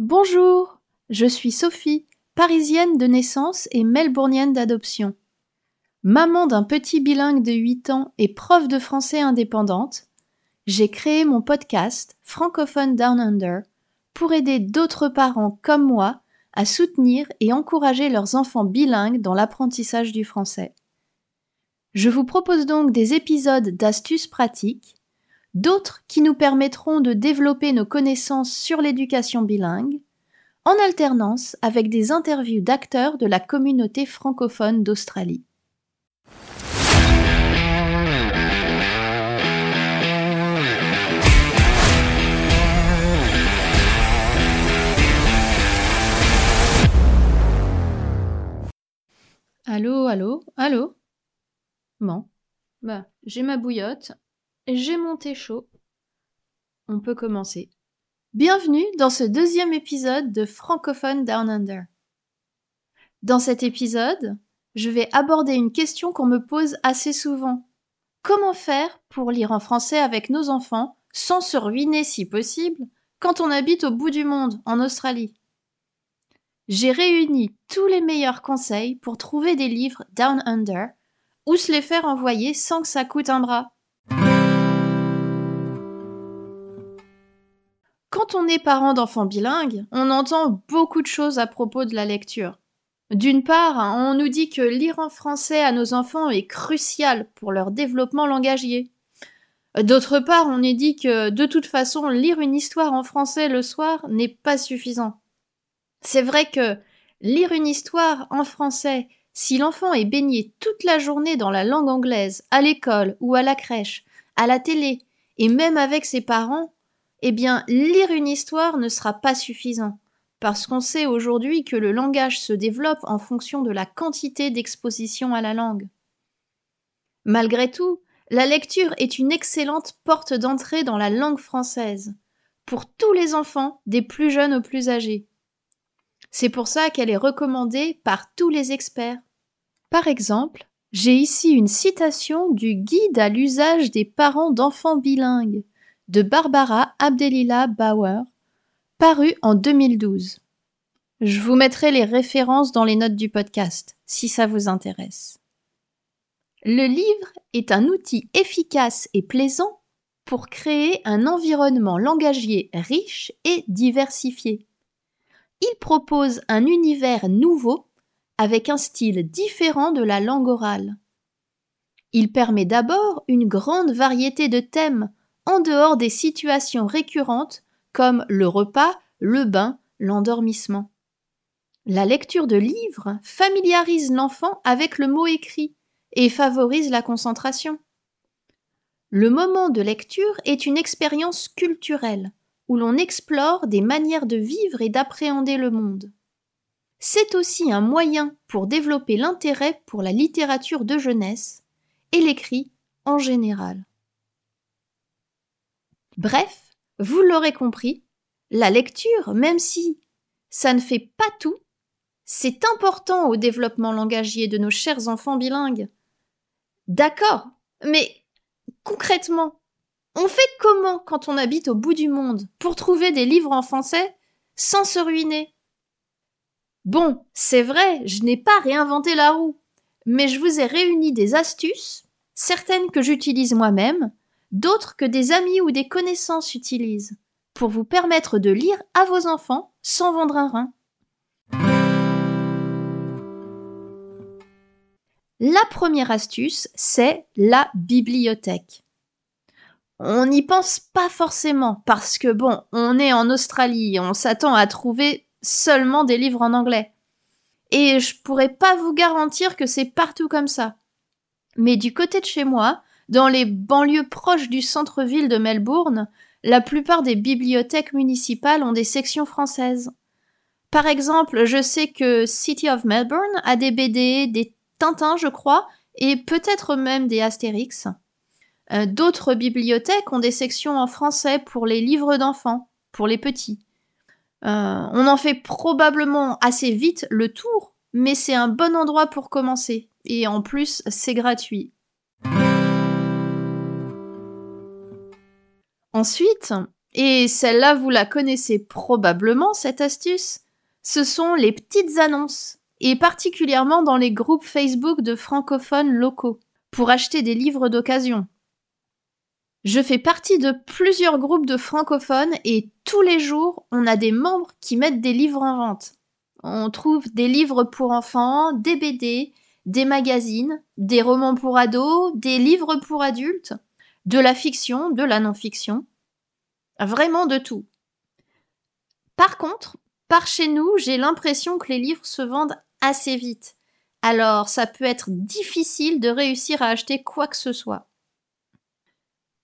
Bonjour, je suis Sophie, parisienne de naissance et melbournienne d'adoption. Maman d'un petit bilingue de 8 ans et prof de français indépendante, j'ai créé mon podcast Francophone Down Under pour aider d'autres parents comme moi à soutenir et encourager leurs enfants bilingues dans l'apprentissage du français. Je vous propose donc des épisodes d'astuces pratiques, d'autres qui nous permettront de développer nos connaissances sur l'éducation bilingue, en alternance avec des interviews d'acteurs de la communauté francophone d'Australie. Allô, allô, allô? Bon, bah, j'ai ma bouillotte, j'ai mon thé chaud. On peut commencer. Bienvenue dans ce deuxième épisode de Francophone Down Under. Dans cet épisode, je vais aborder une question qu'on me pose assez souvent. Comment faire pour lire en français avec nos enfants sans se ruiner si possible quand on habite au bout du monde, en Australie? J'ai réuni tous les meilleurs conseils pour trouver des livres Down Under ou se les faire envoyer sans que ça coûte un bras. Quand on est parent d'enfants bilingues, on entend beaucoup de choses à propos de la lecture. D'une part, on nous dit que lire en français à nos enfants est crucial pour leur développement langagier. D'autre part, on nous dit que de toute façon, lire une histoire en français le soir n'est pas suffisant. C'est vrai que lire une histoire en français si l'enfant est baigné toute la journée dans la langue anglaise, à l'école ou à la crèche, à la télé, et même avec ses parents, eh bien, lire une histoire ne sera pas suffisant, parce qu'on sait aujourd'hui que le langage se développe en fonction de la quantité d'exposition à la langue. Malgré tout, la lecture est une excellente porte d'entrée dans la langue française, pour tous les enfants, des plus jeunes aux plus âgés. C'est pour ça qu'elle est recommandée par tous les experts. Par exemple, j'ai ici une citation du Guide à l'usage des parents d'enfants bilingues de Barbara Abdelila Bauer, paru en 2012. Je vous mettrai les références dans les notes du podcast, si ça vous intéresse. Le livre est un outil efficace et plaisant pour créer un environnement langagier riche et diversifié. Il propose un univers nouveau avec un style différent de la langue orale. Il permet d'abord une grande variété de thèmes en dehors des situations récurrentes comme le repas, le bain, l'endormissement. La lecture de livres familiarise l'enfant avec le mot écrit et favorise la concentration. Le moment de lecture est une expérience culturelle où l'on explore des manières de vivre et d'appréhender le monde. C'est aussi un moyen pour développer l'intérêt pour la littérature de jeunesse et l'écrit en général. Bref, vous l'aurez compris, la lecture, même si ça ne fait pas tout, c'est important au développement langagier de nos chers enfants bilingues. D'accord, mais concrètement, on fait comment quand on habite au bout du monde pour trouver des livres en français sans se ruiner? Bon, c'est vrai, je n'ai pas réinventé la roue, mais je vous ai réuni des astuces, certaines que j'utilise moi-même, d'autres que des amis ou des connaissances utilisent, pour vous permettre de lire à vos enfants sans vendre un rein. La première astuce, c'est la bibliothèque. On n'y pense pas forcément parce que bon, on est en Australie, on s'attend à trouver seulement des livres en anglais. Et je pourrais pas vous garantir que c'est partout comme ça. Mais du côté de chez moi, dans les banlieues proches du centre-ville de Melbourne, la plupart des bibliothèques municipales ont des sections françaises. Par exemple, je sais que City of Melbourne a des BD, des Tintins, je crois, et peut-être même des Astérix. Euh, d'autres bibliothèques ont des sections en français pour les livres d'enfants, pour les petits. Euh, on en fait probablement assez vite le tour, mais c'est un bon endroit pour commencer. Et en plus, c'est gratuit. Ensuite, Et celle-là, vous la connaissez probablement, cette astuce. Ce sont les petites annonces, et particulièrement dans les groupes Facebook de francophones locaux, pour acheter des livres d'occasion. Je fais partie de plusieurs groupes de francophones et tous les jours, on a des membres qui mettent des livres en vente. On trouve des livres pour enfants, des BD, des magazines, des romans pour ados, des livres pour adultes, de la fiction, de la non-fiction. Vraiment de tout. Par contre, par chez nous, j'ai l'impression que les livres se vendent assez vite. Alors, ça peut être difficile de réussir à acheter quoi que ce soit.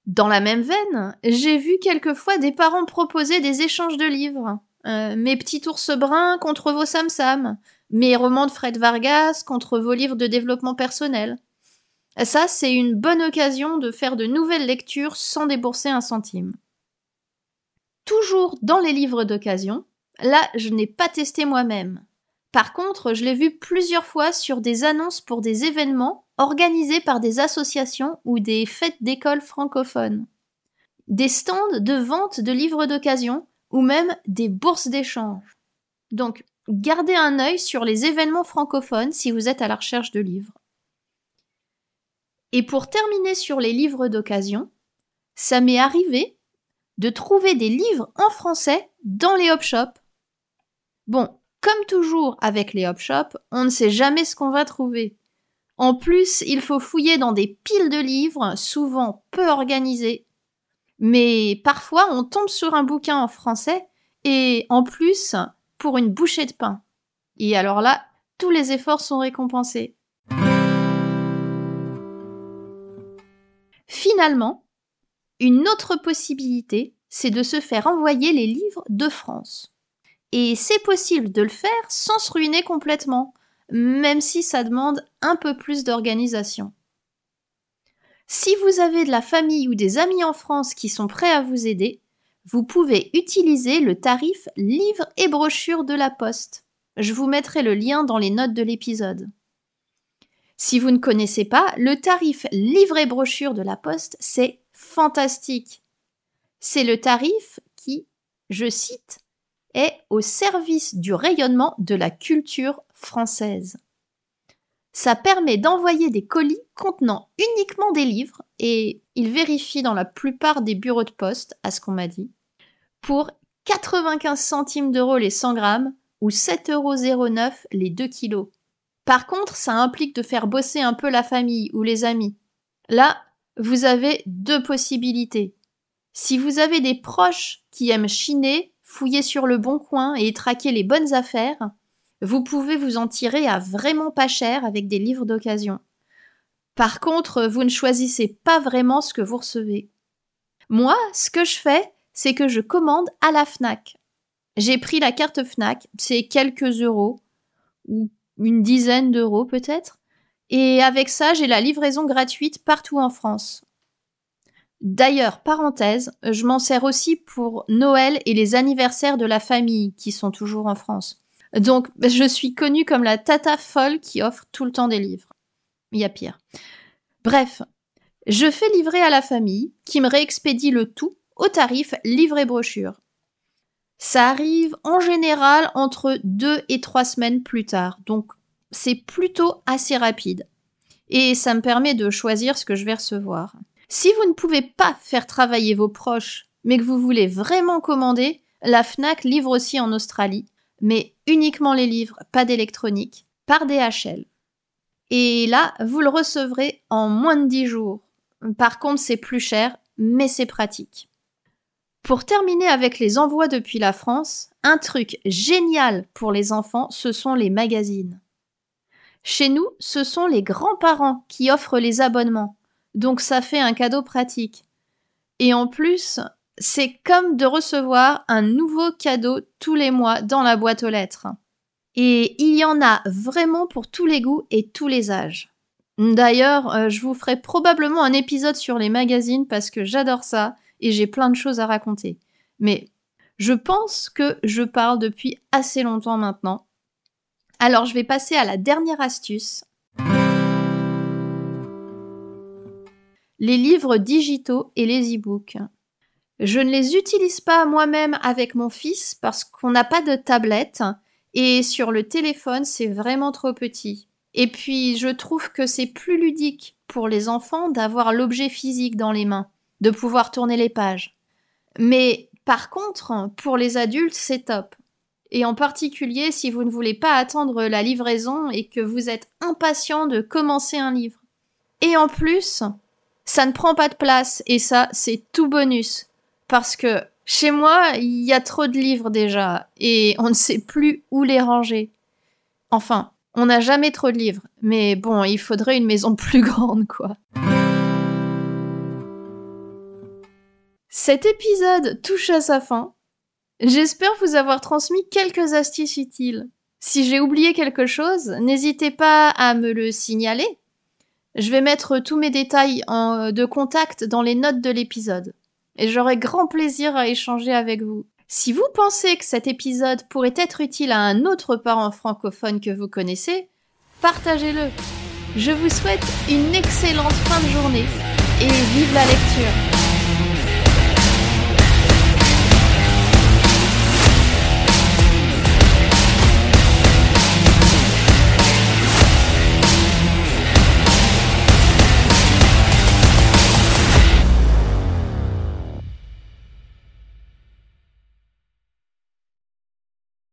Dans la même veine, j'ai vu quelquefois des parents proposer des échanges de livres. Euh, mes petits ours bruns contre vos Sam mes romans de Fred Vargas contre vos livres de développement personnel. Ça, c'est une bonne occasion de faire de nouvelles lectures sans débourser un centime. Toujours dans les livres d'occasion, là, je n'ai pas testé moi-même. Par contre, je l'ai vu plusieurs fois sur des annonces pour des événements organisés par des associations ou des fêtes d'école francophones. Des stands de vente de livres d'occasion ou même des bourses d'échange. Donc, gardez un œil sur les événements francophones si vous êtes à la recherche de livres. Et pour terminer sur les livres d'occasion, ça m'est arrivé de trouver des livres en français dans les hop shops. Bon, comme toujours avec les hop shops, on ne sait jamais ce qu'on va trouver. En plus, il faut fouiller dans des piles de livres, souvent peu organisés. Mais parfois, on tombe sur un bouquin en français et en plus, pour une bouchée de pain. Et alors là, tous les efforts sont récompensés. Finalement, une autre possibilité, c'est de se faire envoyer les livres de France. Et c'est possible de le faire sans se ruiner complètement, même si ça demande un peu plus d'organisation. Si vous avez de la famille ou des amis en France qui sont prêts à vous aider, vous pouvez utiliser le tarif livre et brochure de la Poste. Je vous mettrai le lien dans les notes de l'épisode. Si vous ne connaissez pas, le tarif livre et brochure de la Poste, c'est fantastique. C'est le tarif qui, je cite, est au service du rayonnement de la culture française. Ça permet d'envoyer des colis contenant uniquement des livres, et il vérifie dans la plupart des bureaux de poste, à ce qu'on m'a dit, pour 95 centimes d'euros les 100 grammes ou 7,09 euros les 2 kilos. Par contre, ça implique de faire bosser un peu la famille ou les amis. Là, vous avez deux possibilités. Si vous avez des proches qui aiment chiner, fouiller sur le bon coin et traquer les bonnes affaires, vous pouvez vous en tirer à vraiment pas cher avec des livres d'occasion. Par contre, vous ne choisissez pas vraiment ce que vous recevez. Moi, ce que je fais, c'est que je commande à la FNAC. J'ai pris la carte FNAC, c'est quelques euros, ou une dizaine d'euros peut-être, et avec ça, j'ai la livraison gratuite partout en France. D'ailleurs, parenthèse, je m'en sers aussi pour Noël et les anniversaires de la famille qui sont toujours en France. Donc, je suis connue comme la tata folle qui offre tout le temps des livres. Il y a pire. Bref, je fais livrer à la famille qui me réexpédie le tout au tarif livre et brochure. Ça arrive en général entre deux et trois semaines plus tard, donc c'est plutôt assez rapide. Et ça me permet de choisir ce que je vais recevoir. Si vous ne pouvez pas faire travailler vos proches, mais que vous voulez vraiment commander, la FNAC livre aussi en Australie, mais uniquement les livres, pas d'électronique, par DHL. Et là, vous le recevrez en moins de 10 jours. Par contre, c'est plus cher, mais c'est pratique. Pour terminer avec les envois depuis la France, un truc génial pour les enfants, ce sont les magazines. Chez nous, ce sont les grands-parents qui offrent les abonnements, donc ça fait un cadeau pratique. Et en plus, c'est comme de recevoir un nouveau cadeau tous les mois dans la boîte aux lettres. Et il y en a vraiment pour tous les goûts et tous les âges. D'ailleurs, euh, je vous ferai probablement un épisode sur les magazines parce que j'adore ça et j'ai plein de choses à raconter. Mais je pense que je parle depuis assez longtemps maintenant. Alors je vais passer à la dernière astuce. Les livres digitaux et les e-books. Je ne les utilise pas moi-même avec mon fils parce qu'on n'a pas de tablette et sur le téléphone c'est vraiment trop petit. Et puis je trouve que c'est plus ludique pour les enfants d'avoir l'objet physique dans les mains, de pouvoir tourner les pages. Mais par contre, pour les adultes, c'est top. Et en particulier si vous ne voulez pas attendre la livraison et que vous êtes impatient de commencer un livre. Et en plus, ça ne prend pas de place et ça, c'est tout bonus. Parce que chez moi, il y a trop de livres déjà et on ne sait plus où les ranger. Enfin, on n'a jamais trop de livres, mais bon, il faudrait une maison plus grande, quoi. Cet épisode touche à sa fin. J'espère vous avoir transmis quelques astuces utiles. Si j'ai oublié quelque chose, n'hésitez pas à me le signaler. Je vais mettre tous mes détails de contact dans les notes de l'épisode et j'aurai grand plaisir à échanger avec vous. Si vous pensez que cet épisode pourrait être utile à un autre parent francophone que vous connaissez, partagez-le. Je vous souhaite une excellente fin de journée et vive la lecture